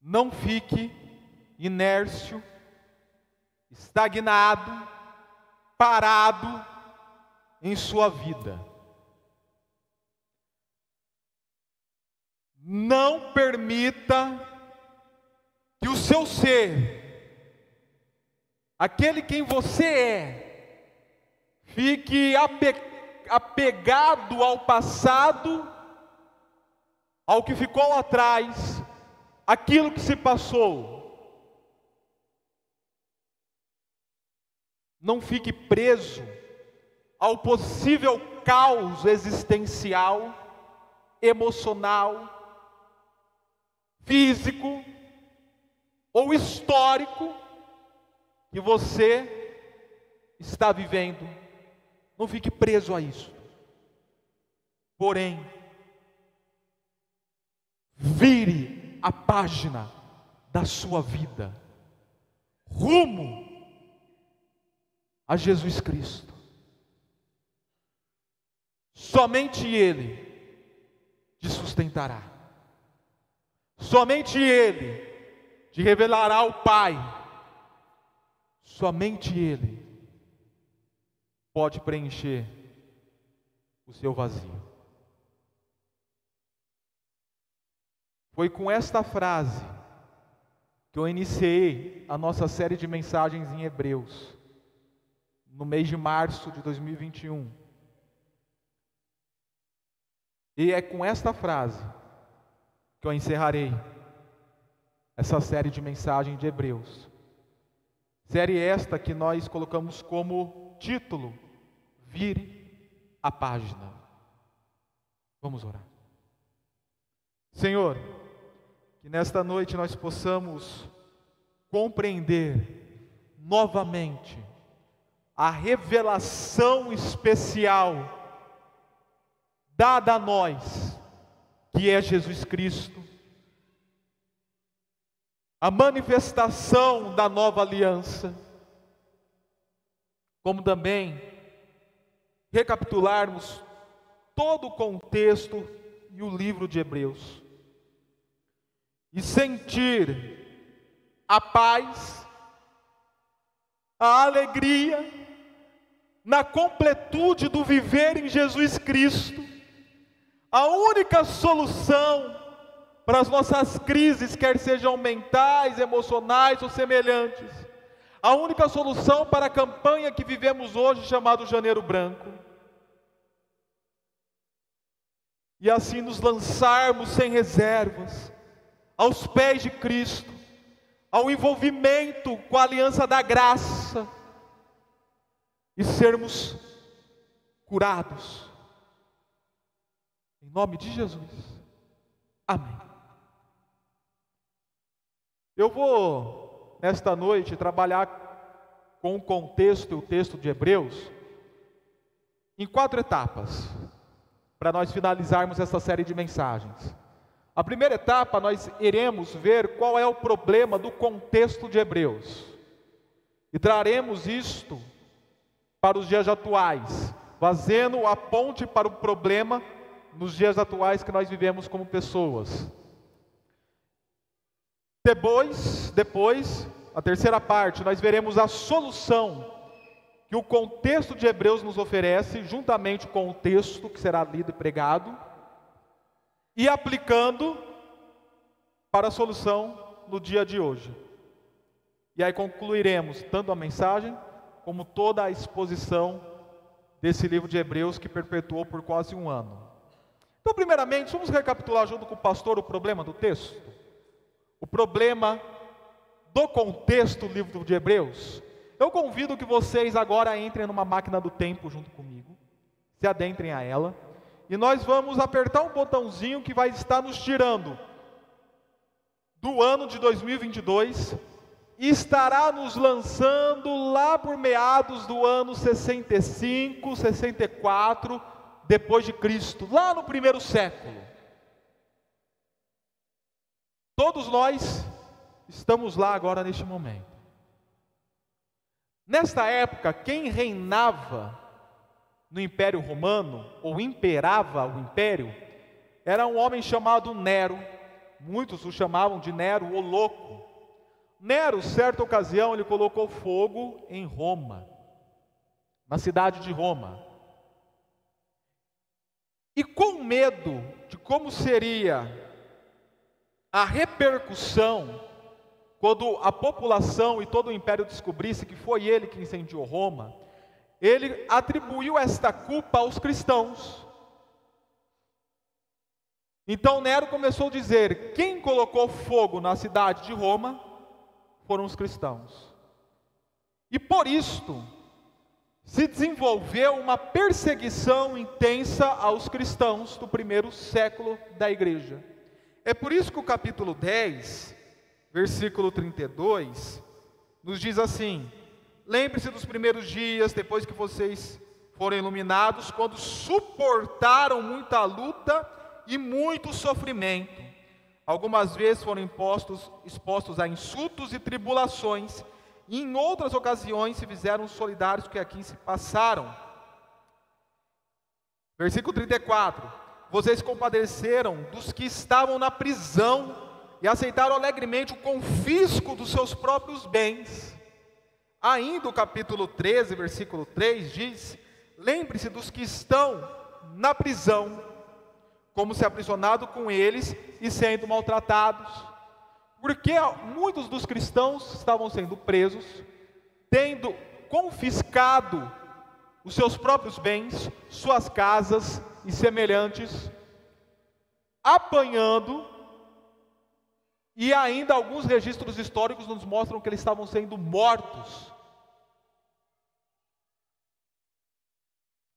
Não fique inércio, estagnado, parado em sua vida. Não permita que o seu ser, aquele quem você é, fique apegado ao passado, ao que ficou atrás, aquilo que se passou. Não fique preso ao possível caos existencial, emocional, físico ou histórico que você está vivendo. Não fique preso a isso. Porém, vire a página da sua vida, rumo a Jesus Cristo. Somente Ele te sustentará, somente Ele te revelará o Pai, somente Ele pode preencher o seu vazio. Foi com esta frase que eu iniciei a nossa série de mensagens em Hebreus no mês de março de 2021. E é com esta frase que eu encerrarei essa série de mensagens de Hebreus. Série esta que nós colocamos como título: Vire a página. Vamos orar. Senhor, que nesta noite nós possamos compreender novamente a revelação especial dada a nós, que é Jesus Cristo, a manifestação da nova aliança, como também recapitularmos todo o contexto e o livro de Hebreus, e sentir a paz, a alegria, na completude do viver em Jesus Cristo, a única solução para as nossas crises, quer sejam mentais, emocionais ou semelhantes, a única solução para a campanha que vivemos hoje, chamado Janeiro Branco. E assim nos lançarmos sem reservas aos pés de Cristo, ao envolvimento com a aliança da graça e sermos curados. Em nome de Jesus. Amém. Eu vou, nesta noite, trabalhar com o contexto e o texto de Hebreus em quatro etapas, para nós finalizarmos essa série de mensagens. A primeira etapa, nós iremos ver qual é o problema do contexto de Hebreus, e traremos isto para os dias atuais, fazendo a ponte para o problema nos dias atuais que nós vivemos como pessoas. Depois, depois, a terceira parte, nós veremos a solução que o contexto de Hebreus nos oferece, juntamente com o texto que será lido e pregado, e aplicando para a solução no dia de hoje. E aí concluiremos tanto a mensagem como toda a exposição desse livro de Hebreus que perpetuou por quase um ano. Então, primeiramente, vamos recapitular junto com o pastor o problema do texto? O problema do contexto do livro de Hebreus? Eu convido que vocês agora entrem numa máquina do tempo junto comigo, se adentrem a ela, e nós vamos apertar um botãozinho que vai estar nos tirando do ano de 2022 estará nos lançando lá por meados do ano 65, 64 depois de Cristo, lá no primeiro século. Todos nós estamos lá agora neste momento. Nesta época, quem reinava no Império Romano, ou imperava o império, era um homem chamado Nero, muitos o chamavam de Nero o Louco. Nero, certa ocasião, ele colocou fogo em Roma, na cidade de Roma. E com medo de como seria a repercussão quando a população e todo o império descobrisse que foi ele que incendiou Roma, ele atribuiu esta culpa aos cristãos. Então Nero começou a dizer: quem colocou fogo na cidade de Roma foram os cristãos. E por isto se desenvolveu uma perseguição intensa aos cristãos do primeiro século da igreja. É por isso que o capítulo 10, versículo 32, nos diz assim: Lembre-se dos primeiros dias, depois que vocês foram iluminados, quando suportaram muita luta e muito sofrimento. Algumas vezes foram impostos, expostos a insultos e tribulações, e em outras ocasiões se fizeram solidários que aqui se passaram. Versículo 34: Vocês compadeceram dos que estavam na prisão e aceitaram alegremente o confisco dos seus próprios bens. Ainda o capítulo 13, versículo 3 diz: Lembre-se dos que estão na prisão, como se aprisionado com eles e sendo maltratados. Porque muitos dos cristãos estavam sendo presos, tendo confiscado os seus próprios bens, suas casas e semelhantes, apanhando, e ainda alguns registros históricos nos mostram que eles estavam sendo mortos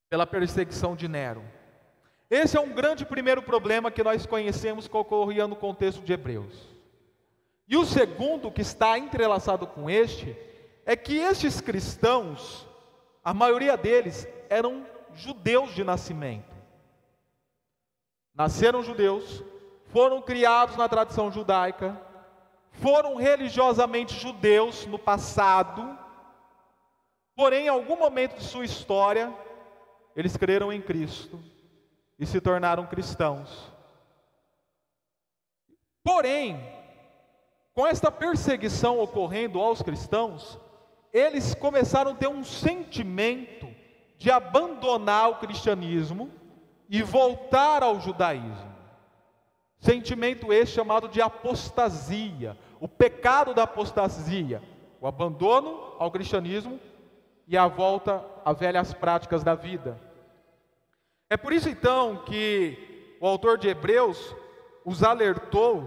pela perseguição de Nero. Esse é um grande primeiro problema que nós conhecemos que ocorria no contexto de Hebreus. E o segundo, que está entrelaçado com este, é que estes cristãos, a maioria deles, eram judeus de nascimento. Nasceram judeus, foram criados na tradição judaica, foram religiosamente judeus no passado, porém, em algum momento de sua história, eles creram em Cristo e se tornaram cristãos. Porém, com esta perseguição ocorrendo aos cristãos, eles começaram a ter um sentimento de abandonar o cristianismo e voltar ao judaísmo. Sentimento esse chamado de apostasia, o pecado da apostasia, o abandono ao cristianismo e a volta a velhas práticas da vida. É por isso então que o autor de Hebreus os alertou,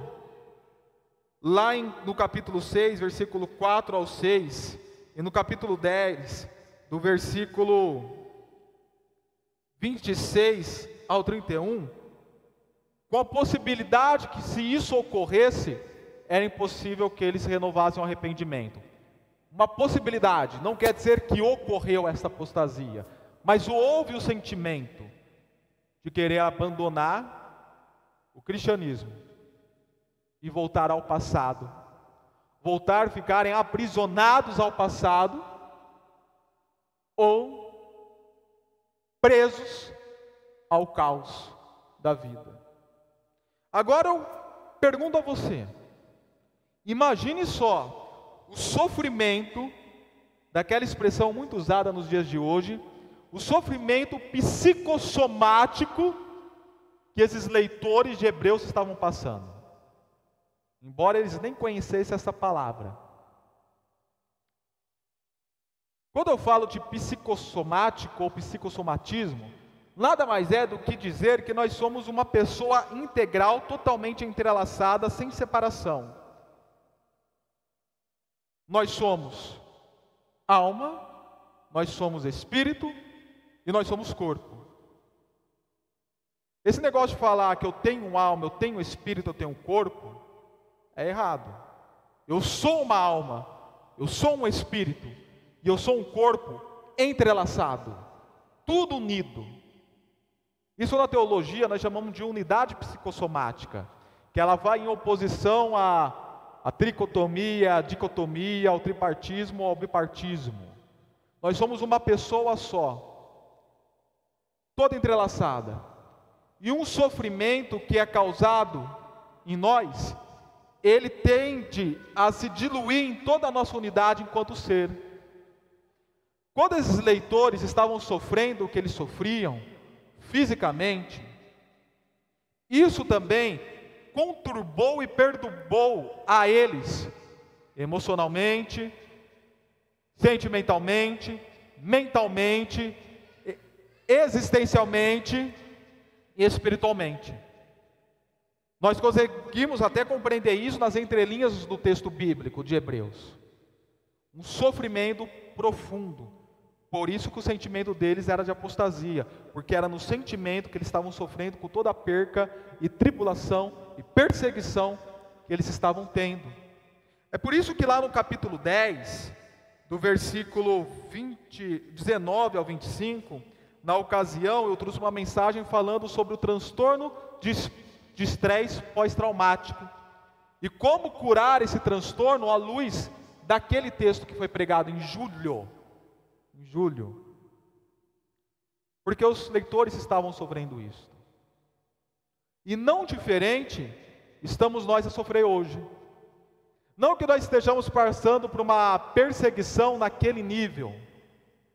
lá em, no capítulo 6, versículo 4 ao 6, e no capítulo 10, do versículo 26 ao 31, com a possibilidade que, se isso ocorresse, era impossível que eles renovassem o arrependimento. Uma possibilidade, não quer dizer que ocorreu essa apostasia, mas houve o sentimento de querer abandonar o cristianismo e voltar ao passado, voltar a ficarem aprisionados ao passado ou presos ao caos da vida. Agora eu pergunto a você: imagine só o sofrimento, daquela expressão muito usada nos dias de hoje, o sofrimento psicossomático que esses leitores de Hebreus estavam passando. Embora eles nem conhecessem essa palavra. Quando eu falo de psicossomático ou psicossomatismo, nada mais é do que dizer que nós somos uma pessoa integral, totalmente entrelaçada, sem separação. Nós somos alma, nós somos espírito e nós somos corpo. Esse negócio de falar que eu tenho alma, eu tenho espírito, eu tenho corpo, é errado. Eu sou uma alma, eu sou um espírito e eu sou um corpo entrelaçado, tudo unido. Isso na teologia nós chamamos de unidade psicossomática, que ela vai em oposição a a tricotomia, a dicotomia, ao tripartismo, ao bipartismo. Nós somos uma pessoa só, toda entrelaçada. E um sofrimento que é causado em nós, ele tende a se diluir em toda a nossa unidade enquanto ser. Quando esses leitores estavam sofrendo o que eles sofriam, fisicamente, isso também conturbou e perturbou a eles, emocionalmente, sentimentalmente, mentalmente, existencialmente e espiritualmente. Nós conseguimos até compreender isso nas entrelinhas do texto bíblico de Hebreus. Um sofrimento profundo. Por isso que o sentimento deles era de apostasia, porque era no sentimento que eles estavam sofrendo com toda a perca e tribulação e perseguição que eles estavam tendo. É por isso que lá no capítulo 10, do versículo 20, 19 ao 25, na ocasião eu trouxe uma mensagem falando sobre o transtorno de, estresse pós-traumático e como curar esse transtorno à luz daquele texto que foi pregado em julho. Em julho. Porque os leitores estavam sofrendo isso. E não diferente, estamos nós a sofrer hoje. Não que nós estejamos passando por uma perseguição naquele nível,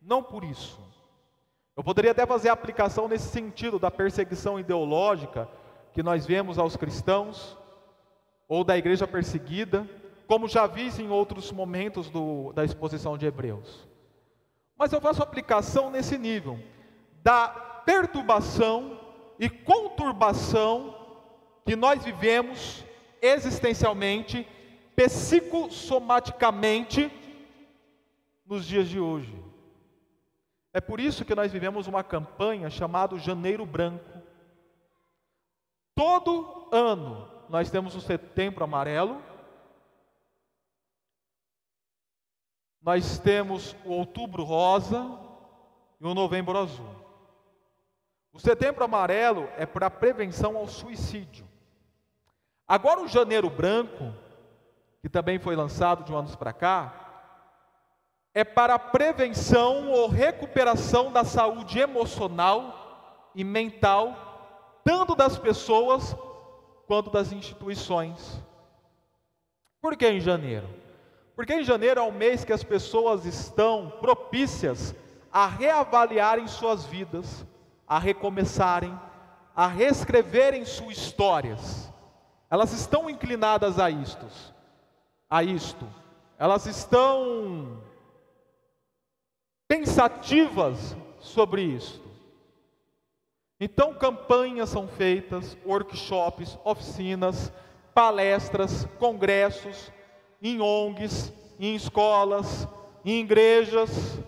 não por isso. Eu poderia até fazer aplicação nesse sentido da perseguição ideológica que nós vemos aos cristãos, ou da igreja perseguida, como já vi em outros momentos do, da exposição de Hebreus. Mas eu faço aplicação nesse nível, da perturbação e conturbação que nós vivemos existencialmente psicossomaticamente nos dias de hoje. É por isso que nós vivemos uma campanha chamada Janeiro Branco. Todo ano nós temos o Setembro Amarelo, nós temos o Outubro Rosa e o Novembro Azul. O Setembro Amarelo é para prevenção ao suicídio. Agora o Janeiro Branco que também foi lançado de um anos para cá, é para a prevenção ou recuperação da saúde emocional e mental, tanto das pessoas quanto das instituições. Por que em janeiro? Porque em janeiro é o mês que as pessoas estão propícias a reavaliarem suas vidas, a recomeçarem, a reescreverem suas histórias. Elas estão inclinadas a isto a isto. Elas estão pensativas sobre isto. Então, campanhas são feitas, workshops, oficinas, palestras, congressos, em ONGs, em escolas, em igrejas,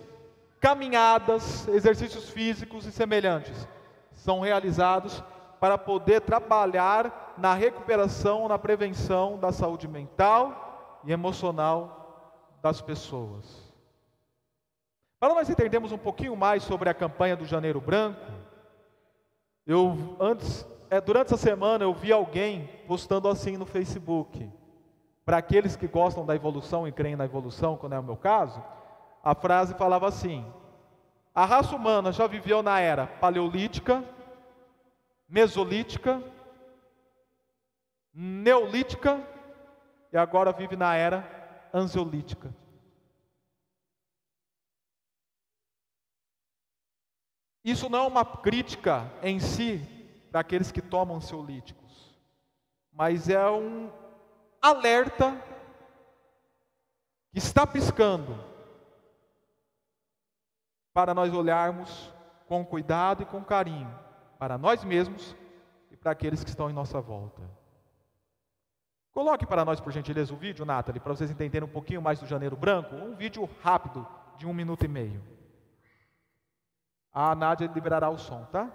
caminhadas, exercícios físicos e semelhantes são realizados para poder trabalhar na recuperação, na prevenção da saúde mental e emocional das pessoas. Para nós entendermos um pouquinho mais sobre a campanha do Janeiro Branco, eu antes, é, durante essa semana eu vi alguém postando assim no Facebook. Para aqueles que gostam da evolução e creem na evolução, quando é o meu caso, a frase falava assim: A raça humana já viveu na era paleolítica, mesolítica, neolítica e agora vive na era ansiolítica. Isso não é uma crítica em si para aqueles que tomam ansiolíticos, mas é um alerta que está piscando para nós olharmos com cuidado e com carinho para nós mesmos e para aqueles que estão em nossa volta. Coloque para nós, por gentileza, o vídeo, Nathalie, para vocês entenderem um pouquinho mais do Janeiro Branco. Um vídeo rápido, de um minuto e meio. A Nádia liberará o som, tá?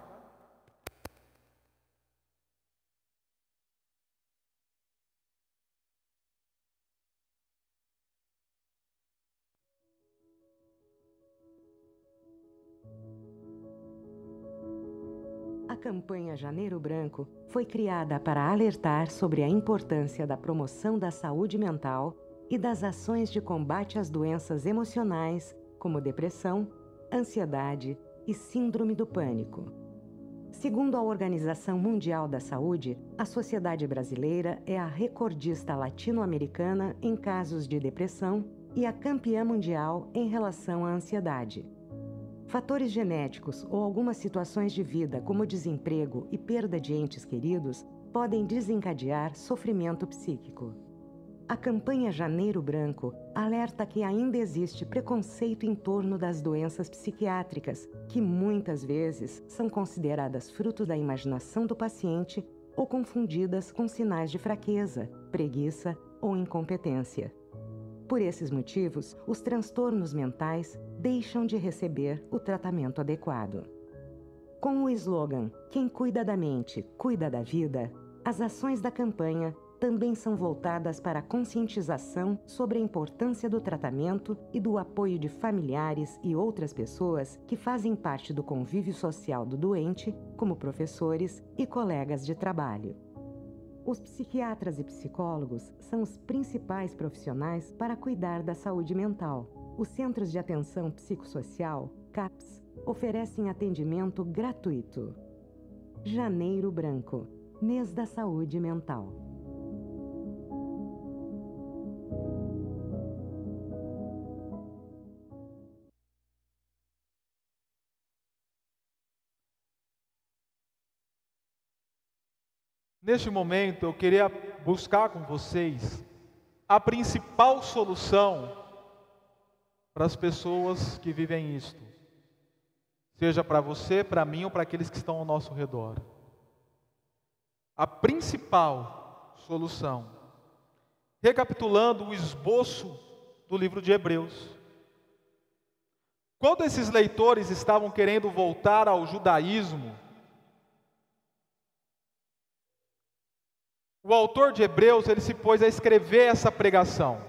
campanha Janeiro Branco foi criada para alertar sobre a importância da promoção da saúde mental e das ações de combate às doenças emocionais, como depressão, ansiedade e síndrome do pânico. Segundo a Organização Mundial da Saúde, a sociedade brasileira é a recordista latino-americana em casos de depressão e a campeã mundial em relação à ansiedade. Fatores genéticos ou algumas situações de vida, como desemprego e perda de entes queridos, podem desencadear sofrimento psíquico. A campanha Janeiro Branco alerta que ainda existe preconceito em torno das doenças psiquiátricas, que muitas vezes são consideradas fruto da imaginação do paciente ou confundidas com sinais de fraqueza, preguiça ou incompetência. Por esses motivos, os transtornos mentais deixam de receber o tratamento adequado. Com o slogan Quem cuida da mente, cuida da vida, as ações da campanha também são voltadas para a conscientização sobre a importância do tratamento e do apoio de familiares e outras pessoas que fazem parte do convívio social do doente, como professores e colegas de trabalho. Os psiquiatras e psicólogos são os principais profissionais para cuidar da saúde mental. Os Centros de Atenção Psicossocial, CAPS, oferecem atendimento gratuito. Janeiro Branco Mês da Saúde Mental. Neste momento, eu queria buscar com vocês a principal solução para as pessoas que vivem isto, seja para você, para mim ou para aqueles que estão ao nosso redor. A principal solução, recapitulando o esboço do livro de Hebreus. Quando esses leitores estavam querendo voltar ao judaísmo, o autor de Hebreus ele se pôs a escrever essa pregação.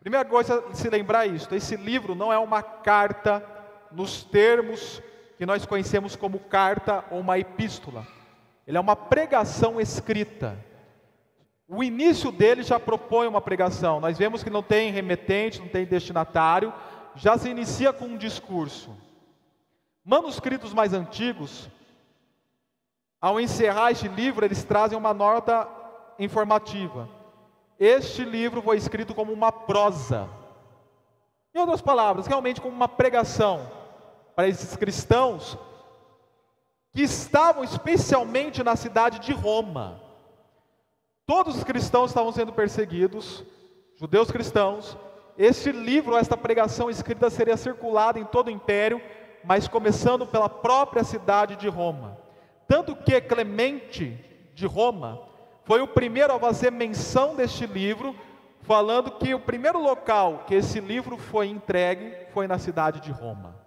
Primeira coisa se lembrar isso, esse livro não é uma carta nos termos que nós conhecemos como carta ou uma epístola. Ele é uma pregação escrita. O início dele já propõe uma pregação. Nós vemos que não tem remetente, não tem destinatário, já se inicia com um discurso. Manuscritos mais antigos ao encerrar este livro, eles trazem uma nota informativa. Este livro foi escrito como uma prosa. Em outras palavras, realmente como uma pregação para esses cristãos que estavam especialmente na cidade de Roma. Todos os cristãos estavam sendo perseguidos, judeus cristãos. Este livro, esta pregação escrita seria circulada em todo o império, mas começando pela própria cidade de Roma. Tanto que Clemente de Roma foi o primeiro a fazer menção deste livro, falando que o primeiro local que esse livro foi entregue foi na cidade de Roma.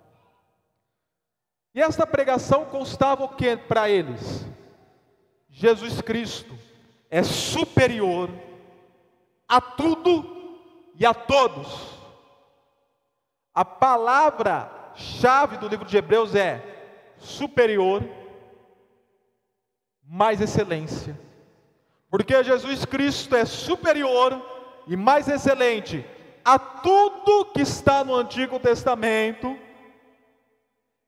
E esta pregação constava o que para eles? Jesus Cristo é superior a tudo e a todos. A palavra-chave do livro de Hebreus é superior mais excelência. Porque Jesus Cristo é superior e mais excelente a tudo que está no Antigo Testamento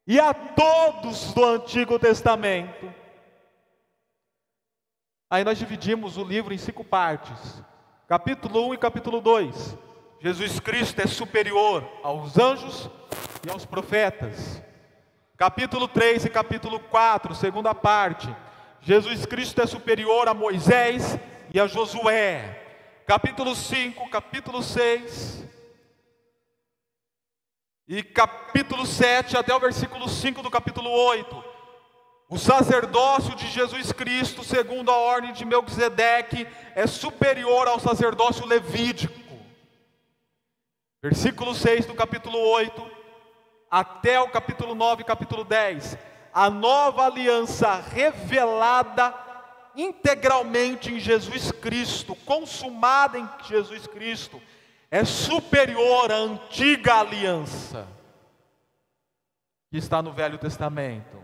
e a todos do Antigo Testamento. Aí nós dividimos o livro em cinco partes: capítulo 1 e capítulo 2. Jesus Cristo é superior aos anjos e aos profetas. Capítulo 3 e capítulo 4, segunda parte Jesus Cristo é superior a Moisés e a Josué. Capítulo 5, capítulo 6 e capítulo 7 até o versículo 5 do capítulo 8. O sacerdócio de Jesus Cristo, segundo a ordem de Melquisedeque, é superior ao sacerdócio levídico. Versículo 6 do capítulo 8 até o capítulo 9, capítulo 10 a nova aliança revelada integralmente em Jesus Cristo, consumada em Jesus Cristo, é superior à antiga aliança que está no Velho Testamento.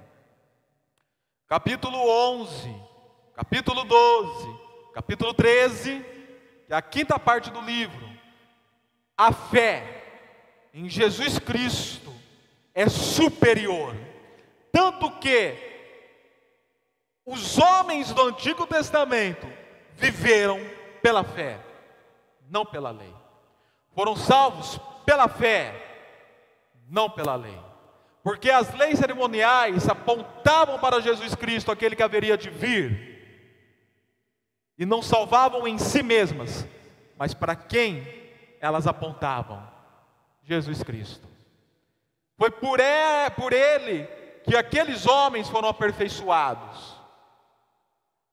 Capítulo 11, capítulo 12, capítulo 13, que é a quinta parte do livro. A fé em Jesus Cristo é superior tanto que Os homens do Antigo Testamento viveram pela fé, não pela lei. Foram salvos pela fé, não pela lei. Porque as leis cerimoniais apontavam para Jesus Cristo, aquele que haveria de vir, e não salvavam em si mesmas, mas para quem elas apontavam? Jesus Cristo. Foi por, por ele que aqueles homens foram aperfeiçoados.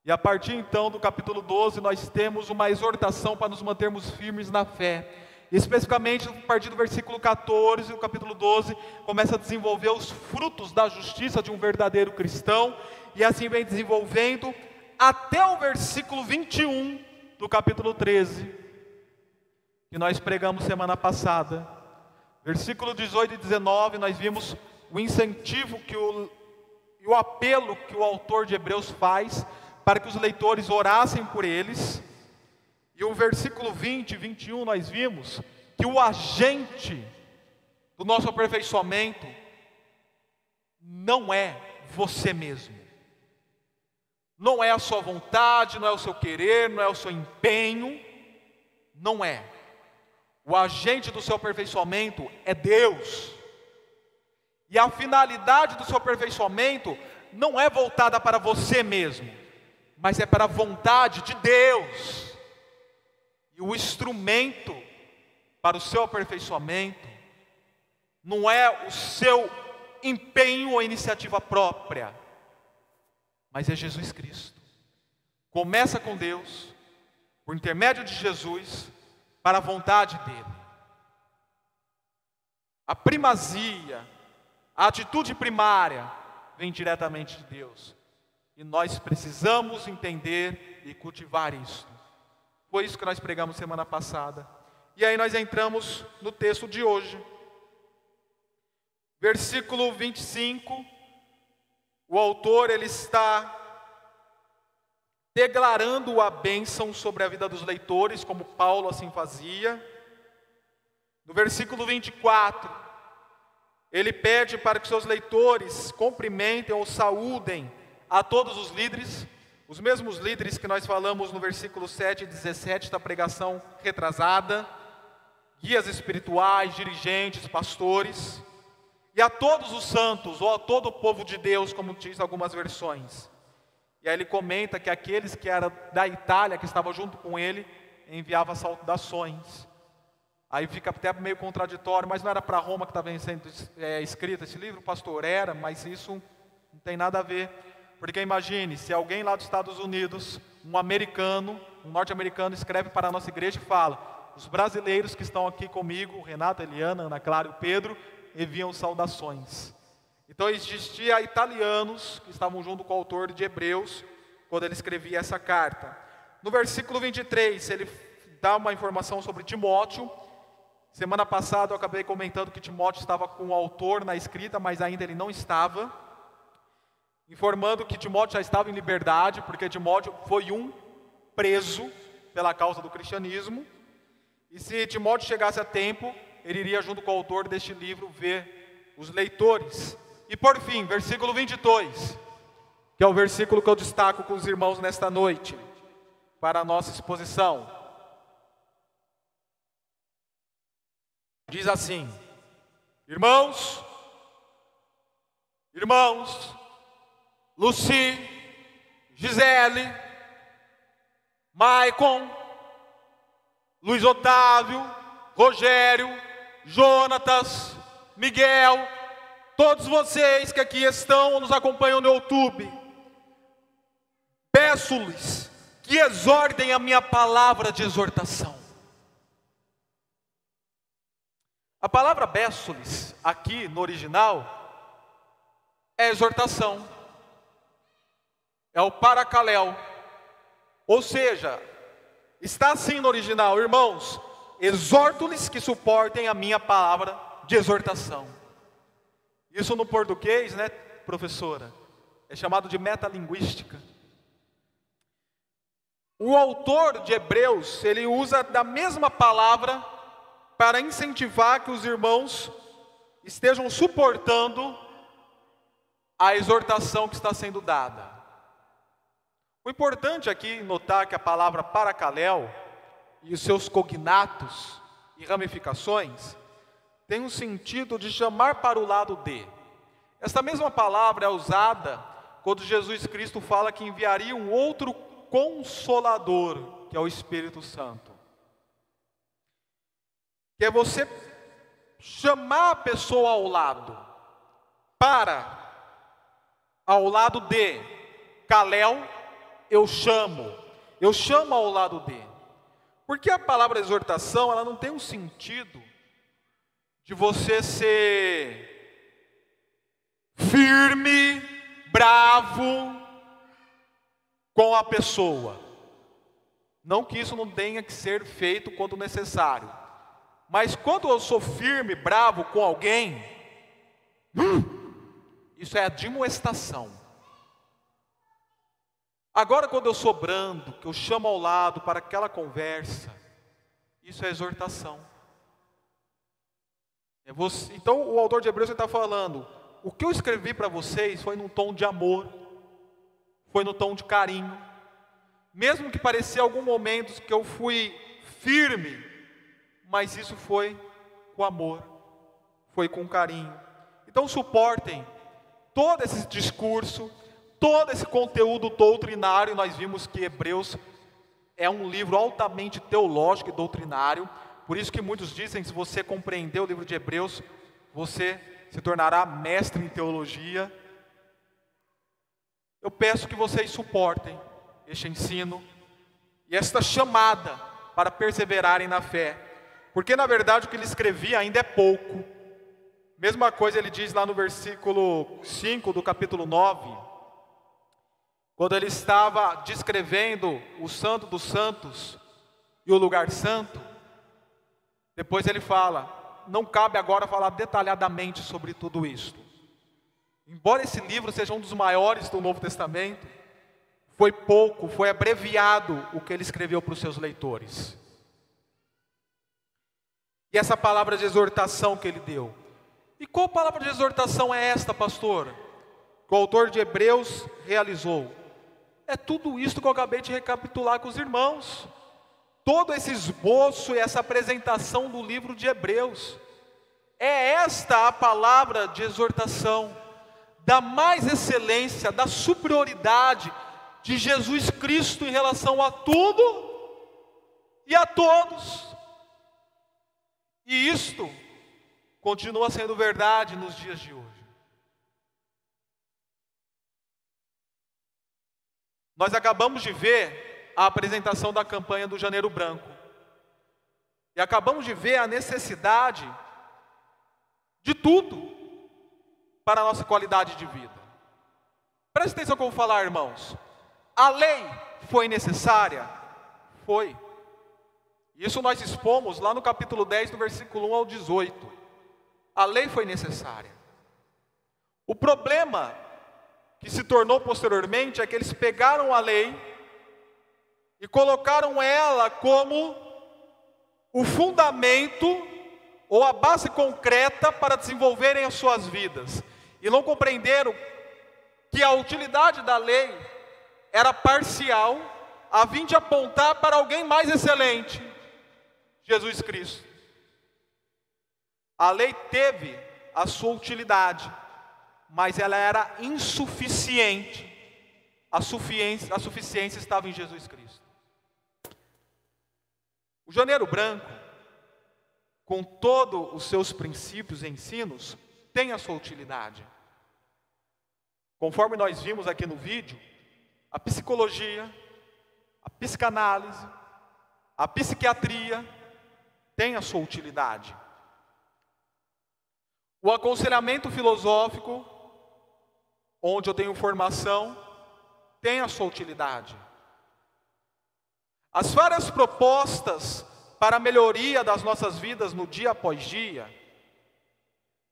E a partir então do capítulo 12, nós temos uma exortação para nos mantermos firmes na fé. Especificamente a partir do versículo 14, o capítulo 12, começa a desenvolver os frutos da justiça de um verdadeiro cristão, e assim vem desenvolvendo até o versículo 21 do capítulo 13, que nós pregamos semana passada. Versículo 18 e 19, nós vimos o incentivo que o, e o apelo que o autor de Hebreus faz para que os leitores orassem por eles. E o versículo 20 e 21 nós vimos que o agente do nosso aperfeiçoamento não é você mesmo não é a sua vontade, não é o seu querer, não é o seu empenho, não é. O agente do seu aperfeiçoamento é Deus. E a finalidade do seu aperfeiçoamento não é voltada para você mesmo, mas é para a vontade de Deus. E o instrumento para o seu aperfeiçoamento não é o seu empenho ou iniciativa própria, mas é Jesus Cristo. Começa com Deus, por intermédio de Jesus, para a vontade dEle. A primazia, a atitude primária, vem diretamente de Deus. E nós precisamos entender e cultivar isso. Foi isso que nós pregamos semana passada. E aí nós entramos no texto de hoje. Versículo 25 o autor ele está declarando a bênção sobre a vida dos leitores, como Paulo assim fazia. No versículo 24, ele pede para que seus leitores cumprimentem ou saúdem a todos os líderes, os mesmos líderes que nós falamos no versículo 7 e 17 da pregação retrasada, guias espirituais, dirigentes, pastores e a todos os santos, ou a todo o povo de Deus, como diz algumas versões. E aí ele comenta que aqueles que eram da Itália, que estavam junto com ele, enviava saudações. Aí fica até meio contraditório, mas não era para Roma que estava sendo é, escrito esse livro, pastor? Era, mas isso não tem nada a ver. Porque imagine, se alguém lá dos Estados Unidos, um americano, um norte-americano, escreve para a nossa igreja e fala: os brasileiros que estão aqui comigo, Renata, Eliana, Ana Clara e o Pedro, enviam saudações. Então existia italianos que estavam junto com o autor de Hebreus quando ele escrevia essa carta. No versículo 23, ele dá uma informação sobre Timóteo. Semana passada eu acabei comentando que Timóteo estava com o autor na escrita, mas ainda ele não estava. Informando que Timóteo já estava em liberdade, porque Timóteo foi um preso pela causa do cristianismo. E se Timóteo chegasse a tempo, ele iria junto com o autor deste livro ver os leitores. E por fim, versículo 22, que é o versículo que eu destaco com os irmãos nesta noite, para a nossa exposição. Diz assim: Irmãos, irmãos, Luci, Gisele, Maicon, Luiz Otávio, Rogério, Jonatas, Miguel, todos vocês que aqui estão nos acompanham no YouTube, peço-lhes que exortem a minha palavra de exortação. A palavra bésules, aqui no original, é exortação, é o paracaléu, ou seja, está assim no original, irmãos, exorto-lhes que suportem a minha palavra de exortação. Isso no português, né, professora? É chamado de metalinguística. O autor de Hebreus, ele usa da mesma palavra para incentivar que os irmãos estejam suportando a exortação que está sendo dada. O importante aqui notar que a palavra paracaléu e os seus cognatos e ramificações tem um sentido de chamar para o lado de. Esta mesma palavra é usada quando Jesus Cristo fala que enviaria um outro consolador, que é o Espírito Santo. Que é você chamar a pessoa ao lado, para, ao lado de, Caléu, eu chamo, eu chamo ao lado de. Porque a palavra exortação, ela não tem um sentido de você ser firme, bravo com a pessoa. Não que isso não tenha que ser feito quando necessário. Mas quando eu sou firme, bravo com alguém, hum, isso é admoestação. Agora, quando eu sou brando, que eu chamo ao lado para aquela conversa, isso é exortação. É então, o autor de Hebreus está falando: o que eu escrevi para vocês foi num tom de amor, foi no tom de carinho, mesmo que parecia algum momentos que eu fui firme, mas isso foi com amor, foi com carinho. Então, suportem todo esse discurso, todo esse conteúdo doutrinário, nós vimos que Hebreus é um livro altamente teológico e doutrinário, por isso que muitos dizem se você compreender o livro de Hebreus, você se tornará mestre em teologia. Eu peço que vocês suportem este ensino e esta chamada para perseverarem na fé, porque na verdade o que ele escrevia ainda é pouco. Mesma coisa ele diz lá no versículo 5 do capítulo 9, quando ele estava descrevendo o Santo dos Santos e o lugar santo, depois ele fala: não cabe agora falar detalhadamente sobre tudo isto. Embora esse livro seja um dos maiores do Novo Testamento, foi pouco, foi abreviado o que ele escreveu para os seus leitores. E essa palavra de exortação que ele deu, e qual palavra de exortação é esta, pastor? Que o autor de Hebreus realizou. É tudo isso que eu acabei de recapitular com os irmãos. Todo esse esboço e essa apresentação do livro de Hebreus. É esta a palavra de exortação, da mais excelência, da superioridade de Jesus Cristo em relação a tudo e a todos. E isto continua sendo verdade nos dias de hoje. Nós acabamos de ver a apresentação da campanha do Janeiro Branco. E acabamos de ver a necessidade de tudo para a nossa qualidade de vida. Preste atenção vou falar, irmãos. A lei foi necessária? Foi. Isso nós expomos lá no capítulo 10, do versículo 1 ao 18. A lei foi necessária. O problema que se tornou posteriormente é que eles pegaram a lei e colocaram ela como o fundamento ou a base concreta para desenvolverem as suas vidas. E não compreenderam que a utilidade da lei era parcial, a fim de apontar para alguém mais excelente, Jesus Cristo. A lei teve a sua utilidade, mas ela era insuficiente. A suficiência, a suficiência estava em Jesus Cristo. O Janeiro Branco, com todos os seus princípios e ensinos, tem a sua utilidade. Conforme nós vimos aqui no vídeo, a psicologia, a psicanálise, a psiquiatria tem a sua utilidade. O aconselhamento filosófico, onde eu tenho formação, tem a sua utilidade. As várias propostas para a melhoria das nossas vidas no dia após dia,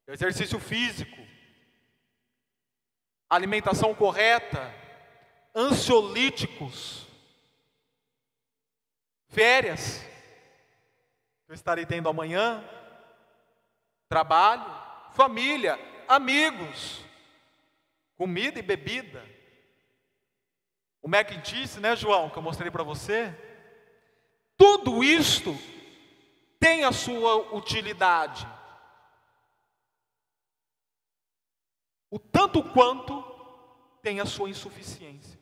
exercício físico, alimentação correta, ansiolíticos, férias, eu estarei tendo amanhã, trabalho, família, amigos, comida e bebida. O Mac disse, né, João, que eu mostrei para você, tudo isto tem a sua utilidade. O tanto quanto tem a sua insuficiência.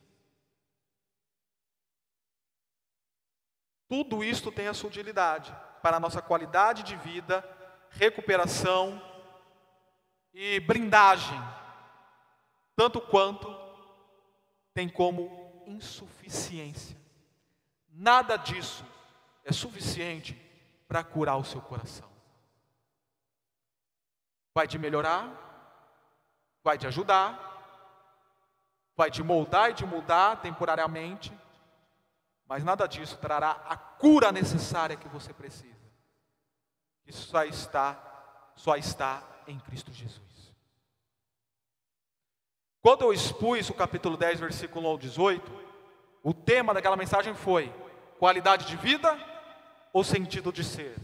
Tudo isto tem a sua utilidade para a nossa qualidade de vida, recuperação e blindagem, tanto quanto tem como insuficiência. Nada disso é suficiente para curar o seu coração. Vai te melhorar, vai te ajudar, vai te moldar e te mudar temporariamente, mas nada disso trará a cura necessária que você precisa. Isso só está, só está em Cristo Jesus. Quando eu expus o capítulo 10, versículo 18, o tema daquela mensagem foi qualidade de vida ou sentido de ser?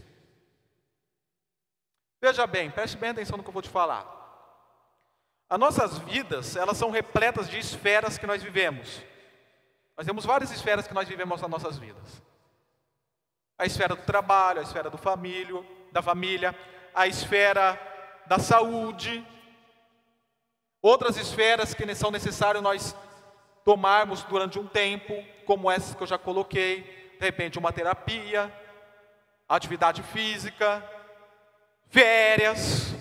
Veja bem, preste bem atenção no que eu vou te falar. As nossas vidas, elas são repletas de esferas que nós vivemos. Nós temos várias esferas que nós vivemos nas nossas vidas. A esfera do trabalho, a esfera do família, da família, a esfera da saúde, outras esferas que são necessárias nós tomarmos durante um tempo, como essas que eu já coloquei, de repente uma terapia, atividade física, férias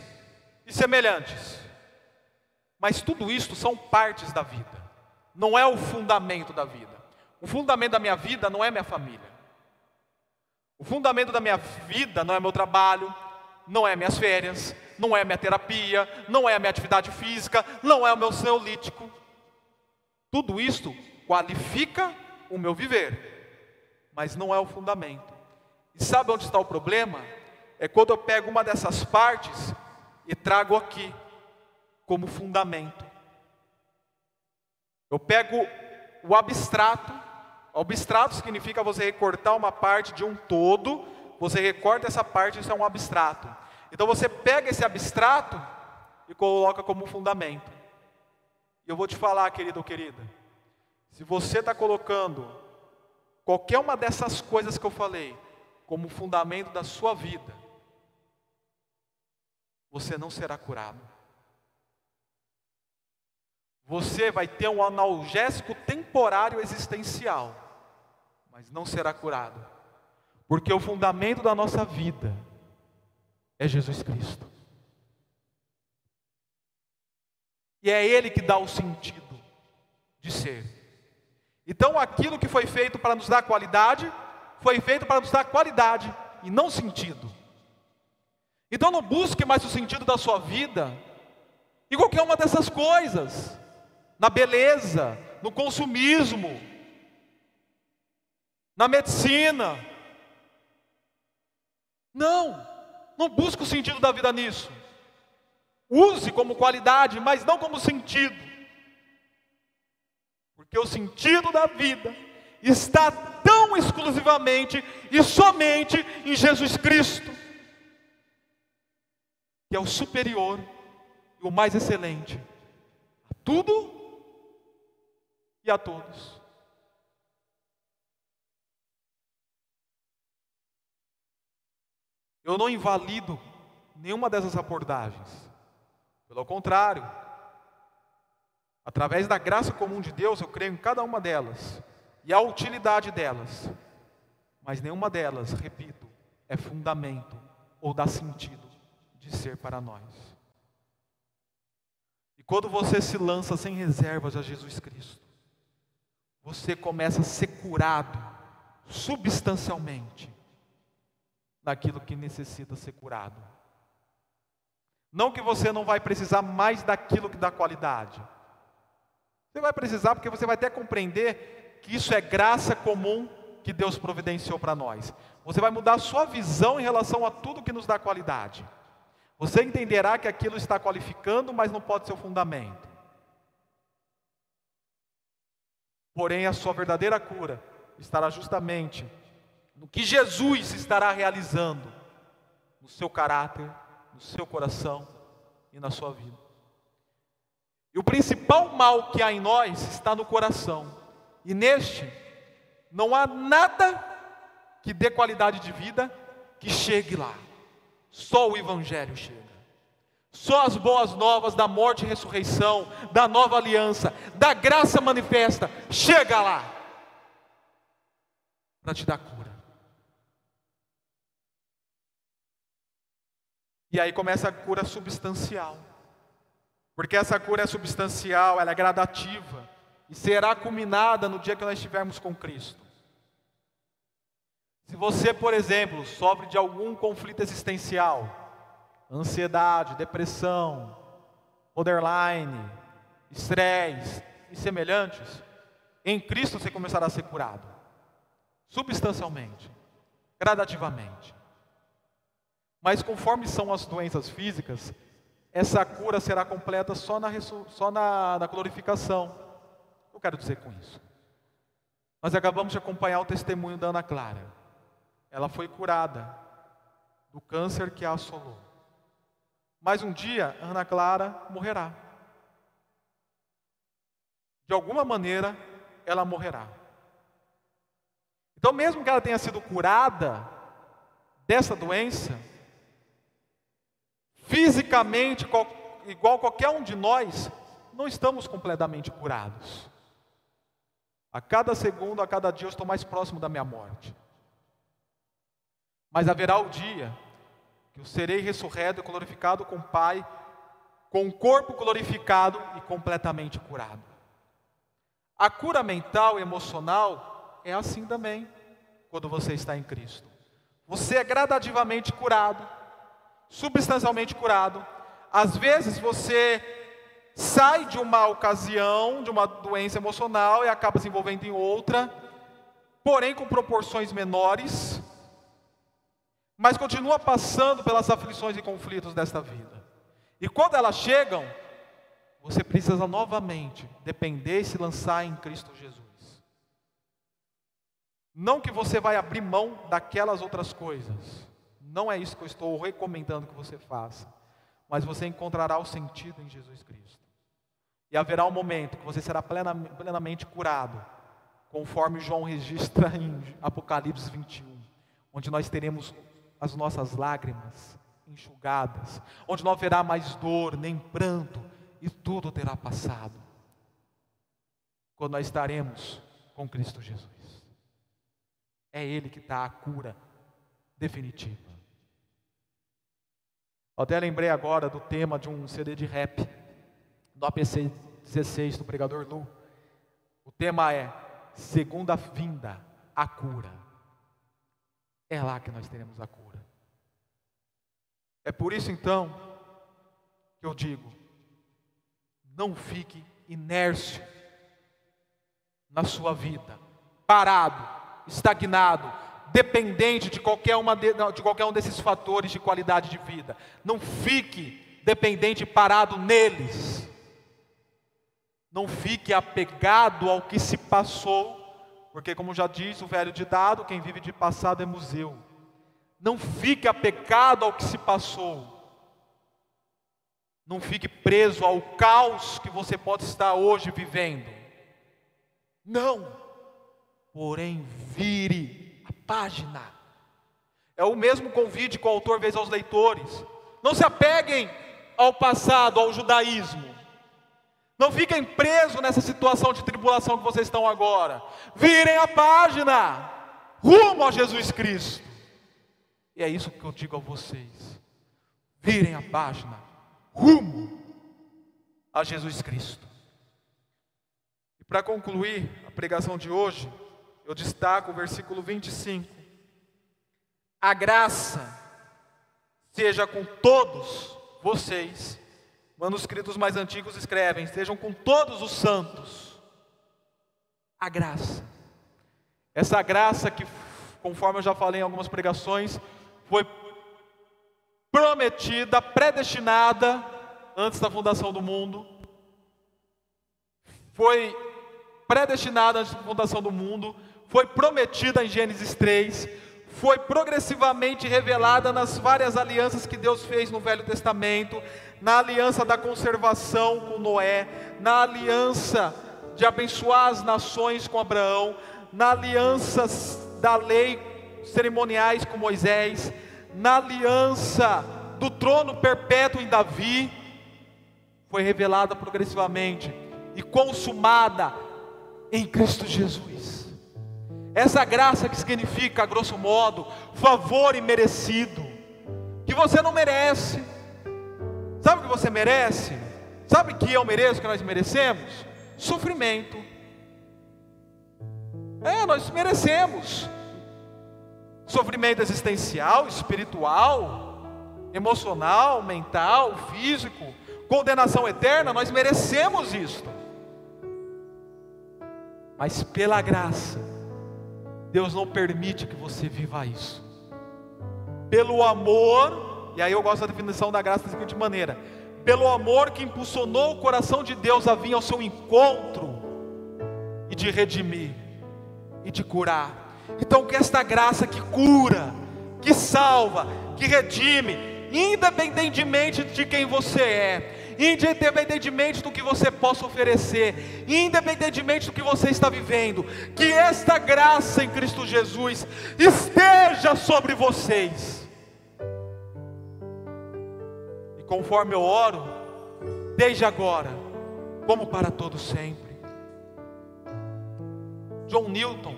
e semelhantes. Mas tudo isso são partes da vida, não é o fundamento da vida. O fundamento da minha vida não é minha família. O fundamento da minha vida não é meu trabalho, não é minhas férias, não é minha terapia, não é a minha atividade física, não é o meu ceolítico. Tudo isso qualifica o meu viver, mas não é o fundamento. E sabe onde está o problema? É quando eu pego uma dessas partes e trago aqui como fundamento. Eu pego o abstrato, o abstrato significa você recortar uma parte de um todo, você recorta essa parte, isso é um abstrato. Então você pega esse abstrato e coloca como fundamento. E eu vou te falar, querido ou querida, se você está colocando qualquer uma dessas coisas que eu falei como fundamento da sua vida, você não será curado. Você vai ter um analgésico temporário existencial, mas não será curado, porque o fundamento da nossa vida é Jesus Cristo. E é Ele que dá o sentido de ser. Então, aquilo que foi feito para nos dar qualidade, foi feito para nos dar qualidade e não sentido. Então não busque mais o sentido da sua vida em qualquer uma dessas coisas, na beleza, no consumismo, na medicina. Não, não busque o sentido da vida nisso. Use como qualidade, mas não como sentido. Porque o sentido da vida está tão exclusivamente e somente em Jesus Cristo, que é o superior e o mais excelente tudo e a todos. Eu não invalido nenhuma dessas abordagens. Pelo contrário, através da graça comum de Deus, eu creio em cada uma delas e a utilidade delas, mas nenhuma delas, repito, é fundamento ou dá sentido de ser para nós. E quando você se lança sem reservas a Jesus Cristo, você começa a ser curado substancialmente naquilo que necessita ser curado. Não que você não vai precisar mais daquilo que dá qualidade. Você vai precisar porque você vai até compreender que isso é graça comum que Deus providenciou para nós. Você vai mudar a sua visão em relação a tudo que nos dá qualidade. Você entenderá que aquilo está qualificando, mas não pode ser o fundamento. Porém, a sua verdadeira cura estará justamente no que Jesus estará realizando no seu caráter, no seu coração e na sua vida. E o principal mal que há em nós está no coração. E neste, não há nada que dê qualidade de vida que chegue lá. Só o Evangelho chega. Só as boas novas da morte e ressurreição, da nova aliança, da graça manifesta, chega lá para te dar cura. E aí começa a cura substancial. Porque essa cura é substancial, ela é gradativa e será culminada no dia que nós estivermos com Cristo. Se você, por exemplo, sofre de algum conflito existencial, ansiedade, depressão, borderline, estresse e semelhantes, em Cristo você começará a ser curado, substancialmente, gradativamente. Mas conforme são as doenças físicas, essa cura será completa só na, só na, na glorificação. Eu quero dizer com isso. Nós acabamos de acompanhar o testemunho da Ana Clara. Ela foi curada do câncer que a assolou. Mas um dia, Ana Clara morrerá. De alguma maneira, ela morrerá. Então, mesmo que ela tenha sido curada dessa doença, fisicamente, igual qualquer um de nós, não estamos completamente curados. A cada segundo, a cada dia, eu estou mais próximo da minha morte. Mas haverá o dia que eu serei ressurreto e glorificado com o Pai, com o corpo glorificado e completamente curado. A cura mental e emocional é assim também, quando você está em Cristo. Você é gradativamente curado substancialmente curado. Às vezes você sai de uma ocasião, de uma doença emocional e acaba se envolvendo em outra, porém com proporções menores, mas continua passando pelas aflições e conflitos desta vida. E quando elas chegam, você precisa novamente depender e se lançar em Cristo Jesus. Não que você vai abrir mão daquelas outras coisas, não é isso que eu estou recomendando que você faça. Mas você encontrará o sentido em Jesus Cristo. E haverá um momento que você será plenamente curado, conforme João registra em Apocalipse 21, onde nós teremos as nossas lágrimas enxugadas, onde não haverá mais dor, nem pranto, e tudo terá passado. Quando nós estaremos com Cristo Jesus. É Ele que dá a cura definitiva. Até lembrei agora do tema de um CD de rap, do APC 16, do pregador Lu. O tema é Segunda Vinda, a cura. É lá que nós teremos a cura. É por isso então que eu digo: não fique inércio na sua vida, parado, estagnado, dependente de qualquer, uma de, de qualquer um desses fatores de qualidade de vida. Não fique dependente parado neles. Não fique apegado ao que se passou, porque, como já diz o velho ditado, quem vive de passado é museu. Não fique apegado ao que se passou. Não fique preso ao caos que você pode estar hoje vivendo. Não. Porém, vire página. É o mesmo convite que o autor fez aos leitores. Não se apeguem ao passado, ao judaísmo. Não fiquem presos nessa situação de tribulação que vocês estão agora. Virem a página, rumo a Jesus Cristo. E é isso que eu digo a vocês. Virem a página, rumo a Jesus Cristo. E para concluir a pregação de hoje, eu destaco o versículo 25. A graça seja com todos vocês. Manuscritos mais antigos escrevem: sejam com todos os santos. A graça. Essa graça que, conforme eu já falei em algumas pregações, foi prometida, predestinada antes da fundação do mundo. Foi predestinada antes da fundação do mundo foi prometida em Gênesis 3, foi progressivamente revelada nas várias alianças que Deus fez no Velho Testamento, na aliança da conservação com Noé, na aliança de abençoar as nações com Abraão, na aliança da lei cerimoniais com Moisés, na aliança do trono perpétuo em Davi, foi revelada progressivamente e consumada em Cristo Jesus. Essa graça que significa, a grosso modo, favor imerecido, que você não merece. Sabe o que você merece? Sabe que eu mereço, que nós merecemos? Sofrimento. É, nós merecemos. Sofrimento existencial, espiritual, emocional, mental, físico, condenação eterna, nós merecemos isto. Mas pela graça, Deus não permite que você viva isso. Pelo amor, e aí eu gosto da definição da graça da seguinte maneira: pelo amor que impulsionou o coração de Deus a vir ao seu encontro e de redimir e de curar. Então, que esta graça que cura, que salva, que redime, independentemente de quem você é, independentemente do que você possa oferecer, independentemente do que você está vivendo, que esta graça em Cristo Jesus esteja sobre vocês. E conforme eu oro, desde agora, como para todo sempre. John Newton,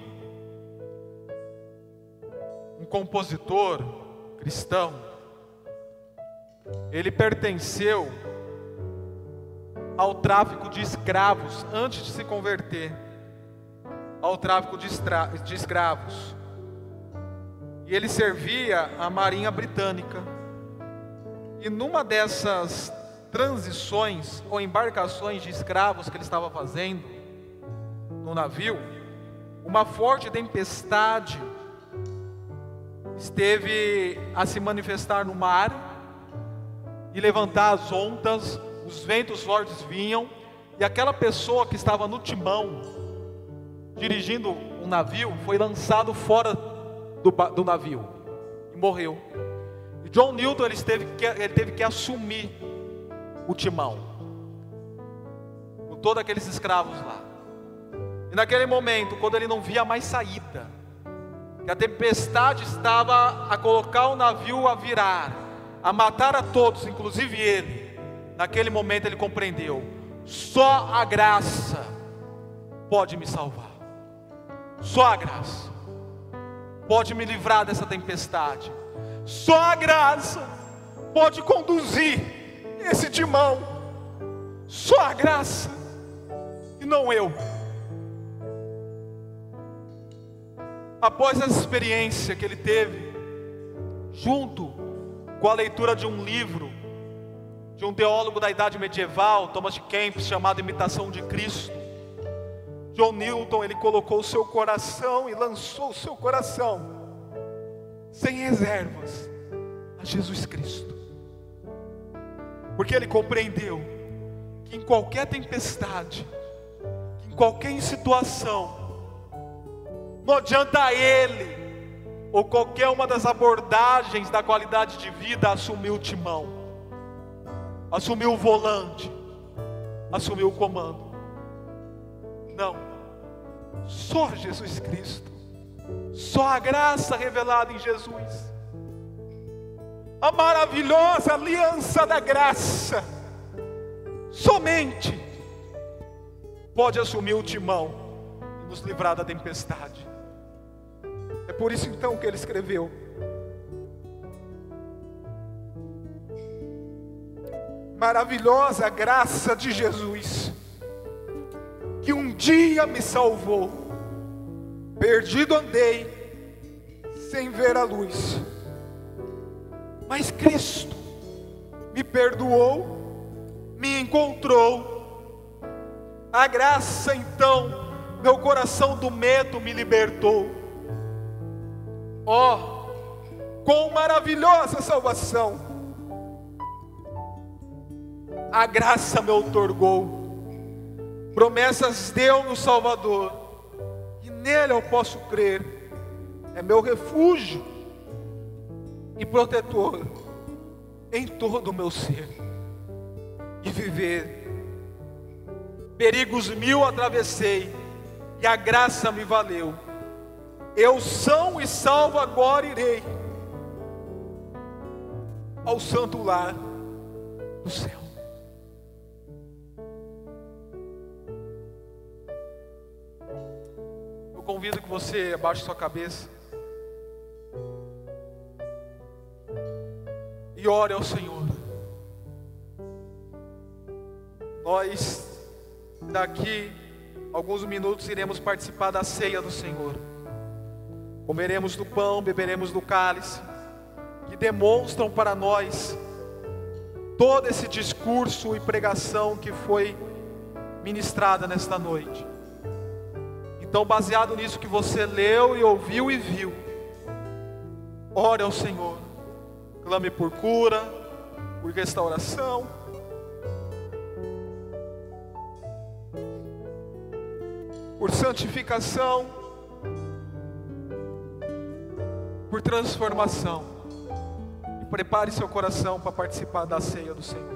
um compositor cristão, ele pertenceu ao tráfico de escravos antes de se converter ao tráfico de, de escravos. E ele servia a Marinha Britânica. E numa dessas transições ou embarcações de escravos que ele estava fazendo no navio, uma forte tempestade esteve a se manifestar no mar e levantar as ondas os ventos fortes vinham, e aquela pessoa que estava no timão, dirigindo um navio, foi lançado fora do, do navio e morreu. E John Newton ele teve, que, ele teve que assumir o timão, com todos aqueles escravos lá. E naquele momento, quando ele não via mais saída, que a tempestade estava a colocar o navio a virar, a matar a todos, inclusive ele, naquele momento ele compreendeu: só a graça pode me salvar, só a graça pode me livrar dessa tempestade, só a graça pode conduzir esse timão, só a graça e não eu. Após essa experiência que ele teve, junto com a leitura de um livro de um teólogo da idade medieval, Thomas Kempis, chamado Imitação de Cristo. John Newton, ele colocou o seu coração e lançou o seu coração, sem reservas, a Jesus Cristo. Porque ele compreendeu que em qualquer tempestade, que em qualquer situação, não adianta ele ou qualquer uma das abordagens da qualidade de vida assumir o timão assumiu o volante, assumiu o comando. Não, só Jesus Cristo, só a graça revelada em Jesus, a maravilhosa aliança da graça, somente pode assumir o timão e nos livrar da tempestade. É por isso então que ele escreveu. maravilhosa graça de Jesus, que um dia me salvou, perdido andei, sem ver a luz, mas Cristo me perdoou, me encontrou, a graça então, meu coração do medo me libertou. Ó, oh, com maravilhosa salvação, a graça me otorgou, promessas deu no Salvador, e nele eu posso crer, é meu refúgio e protetor em todo o meu ser, e viver. Perigos mil atravessei, e a graça me valeu. Eu são e salvo agora irei ao santo lar do céu. Eu convido que você abaixe sua cabeça e ore ao Senhor. Nós, daqui alguns minutos, iremos participar da ceia do Senhor. Comeremos do pão, beberemos do cálice, que demonstram para nós todo esse discurso e pregação que foi ministrada nesta noite. Então, baseado nisso que você leu e ouviu e viu, ore ao Senhor, clame por cura, por restauração. Por santificação, por transformação. E prepare seu coração para participar da ceia do Senhor.